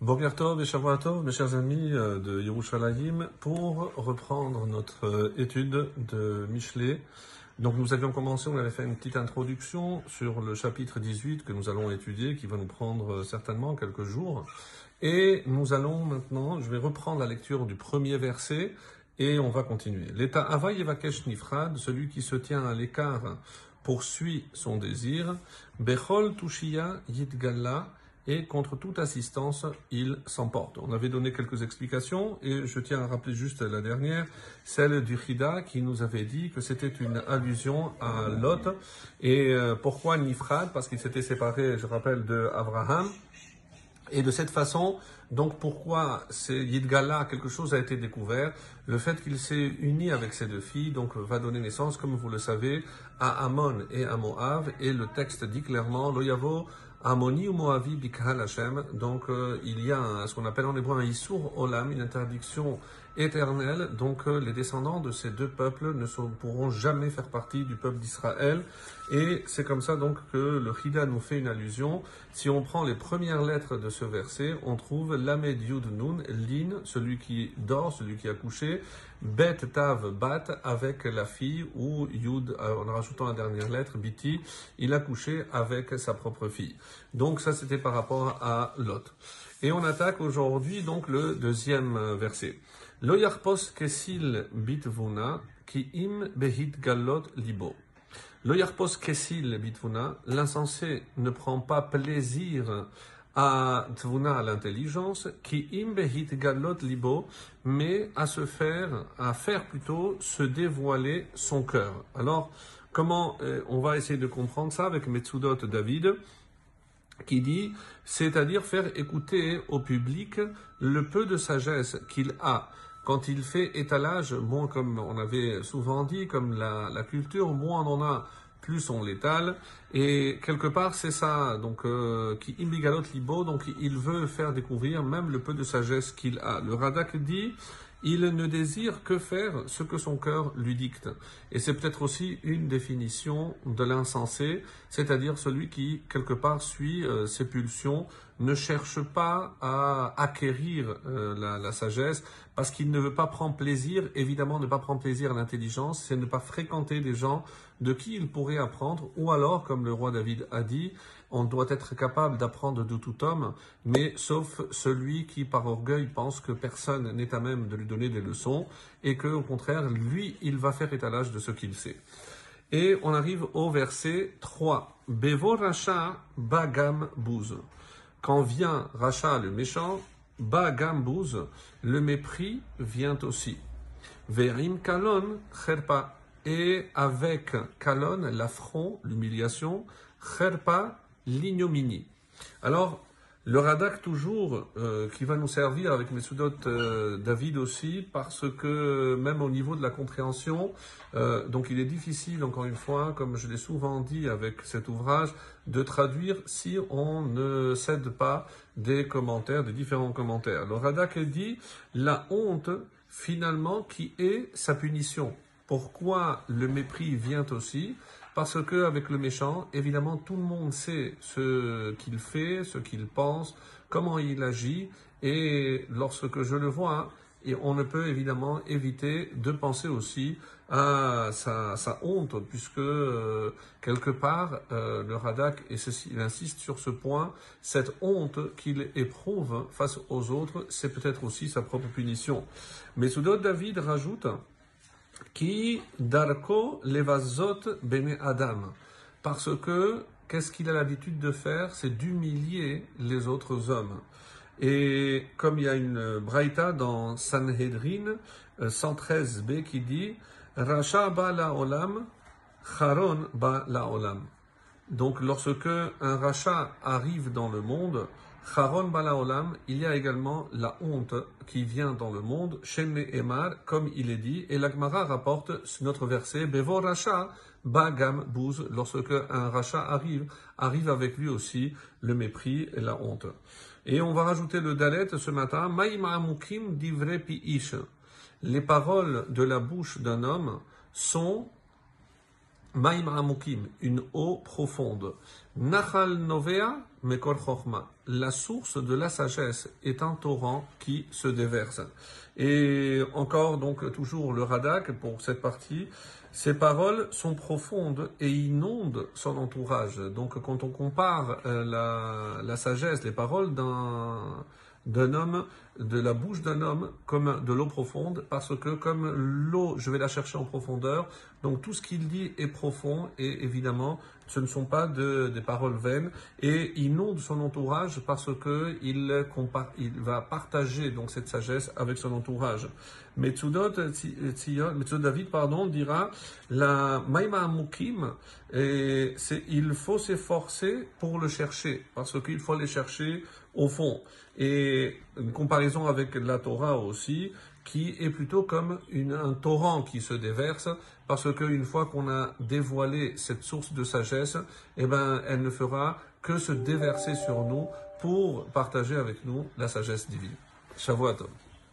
Bokertov et Shavuatov, mes chers amis euh, de Yerushalayim, pour reprendre notre euh, étude de Michelet. Donc nous avions commencé, on avait fait une petite introduction sur le chapitre 18 que nous allons étudier, qui va nous prendre euh, certainement quelques jours. Et nous allons maintenant, je vais reprendre la lecture du premier verset et on va continuer. L'état Ava Yevakesh Nifrad, celui qui se tient à l'écart, poursuit son désir. Bechol Tushia Yidgalla, et contre toute assistance, il s'emporte. On avait donné quelques explications et je tiens à rappeler juste la dernière, celle du Chida qui nous avait dit que c'était une allusion à Lot. Et euh, pourquoi Nifrad Parce qu'il s'était séparé, je rappelle, de Abraham. Et de cette façon, donc pourquoi c'est Yidgala, quelque chose a été découvert, le fait qu'il s'est uni avec ses deux filles, donc va donner naissance, comme vous le savez, à Amon et à Moab, et le texte dit clairement, Loyavo, Amoni ou Moavi Bikhal Hashem. Donc, euh, il y a ce qu'on appelle en hébreu un Issour Olam, une interdiction éternelle. Donc, euh, les descendants de ces deux peuples ne pourront jamais faire partie du peuple d'Israël. Et c'est comme ça donc que le Chida nous fait une allusion. Si on prend les premières lettres de ce verset, on trouve Lamed Yud Nun, Lin, celui qui dort, celui qui a couché, Bet Tav Bat, avec la fille, ou Yud, euh, en rajoutant la dernière lettre, Biti, il a couché avec sa propre fille. Donc ça c'était par rapport à Lot. Et on attaque aujourd'hui donc le deuxième euh, verset. Lo yarpos kesil bitvuna ki im behit galot libo. Lo yarpos kesil bitvuna, l'insensé ne prend pas plaisir à tvuna, à l'intelligence, qui im behit galot libo, mais à se faire, à faire plutôt se dévoiler son cœur. Alors, comment euh, on va essayer de comprendre ça avec Metsudot David? Qui dit, c'est-à-dire faire écouter au public le peu de sagesse qu'il a. Quand il fait étalage, moins comme on avait souvent dit, comme la, culture, moins on en a, plus on l'étale. Et quelque part, c'est ça, donc, euh, qui libo, donc il veut faire découvrir même le peu de sagesse qu'il a. Le Radak dit, il ne désire que faire ce que son cœur lui dicte. Et c'est peut-être aussi une définition de l'insensé, c'est-à-dire celui qui, quelque part, suit euh, ses pulsions, ne cherche pas à acquérir euh, la, sagesse, parce qu'il ne veut pas prendre plaisir, évidemment ne pas prendre plaisir à l'intelligence, c'est ne pas fréquenter des gens de qui il pourrait apprendre, ou alors, comme le roi David a dit, on doit être capable d'apprendre de tout homme, mais sauf celui qui, par orgueil, pense que personne n'est à même de lui donner des leçons, et que, au contraire, lui, il va faire étalage de ce qu'il sait. Et on arrive au verset 3. Bevo Racha Bagam Bouz. Quand vient Racha le méchant, Bouz, le mépris vient aussi. Verim Kalon Kherpa. Et avec Kalon, l'affront, l'humiliation, Kherpa, l'ignominie. Alors, le Radak toujours, euh, qui va nous servir avec mes euh, David aussi, parce que même au niveau de la compréhension, euh, donc il est difficile, encore une fois, comme je l'ai souvent dit avec cet ouvrage, de traduire si on ne cède pas des commentaires, des différents commentaires. Le Radak dit la honte, finalement, qui est sa punition. Pourquoi le mépris vient aussi? Parce que avec le méchant, évidemment, tout le monde sait ce qu'il fait, ce qu'il pense, comment il agit, et lorsque je le vois, et on ne peut évidemment éviter de penser aussi à sa, honte, puisque euh, quelque part, euh, le Radak, et ceci, il insiste sur ce point, cette honte qu'il éprouve face aux autres, c'est peut-être aussi sa propre punition. Mais Soudot David rajoute qui darko levazot bene Adam. Parce que qu'est-ce qu'il a l'habitude de faire? C'est d'humilier les autres hommes. Et comme il y a une braïta dans Sanhedrin 113b euh, qui dit Racha ba la olam, charon ba la olam. Donc lorsque un rachat arrive dans le monde, Charon Balaolam, il y a également la honte qui vient dans le monde, Shemme Emar, comme il est dit, et l'Agmara rapporte notre verset, Bevo Racha, Bagam Bouz, lorsque un rachat arrive, arrive avec lui aussi le mépris et la honte. Et on va rajouter le Dalet ce matin, Maïma'amukim divre ish. Les paroles de la bouche d'un homme sont Maïm Amukim, une eau profonde. Nachal Novea, Mekor Chorma. La source de la sagesse est un torrent qui se déverse. Et encore, donc, toujours le Radak pour cette partie. Ces paroles sont profondes et inondent son entourage. Donc, quand on compare euh, la, la sagesse, les paroles d'un d'un homme, de la bouche d'un homme, comme de l'eau profonde, parce que comme l'eau, je vais la chercher en profondeur, donc tout ce qu'il dit est profond, et évidemment, ce ne sont pas de, des paroles vaines, et il inonde son entourage parce que il, va partager donc cette sagesse avec son entourage. Metsudot, David, pardon, dira, la Maïma Mukim, c'est, il faut s'efforcer pour le chercher, parce qu'il faut aller chercher au fond. Et une comparaison avec la Torah aussi, qui est plutôt comme un torrent qui se déverse, parce qu'une fois qu'on a dévoilé cette source de sagesse, eh ben, elle ne fera que se déverser sur nous pour partager avec nous la sagesse divine. Shavuot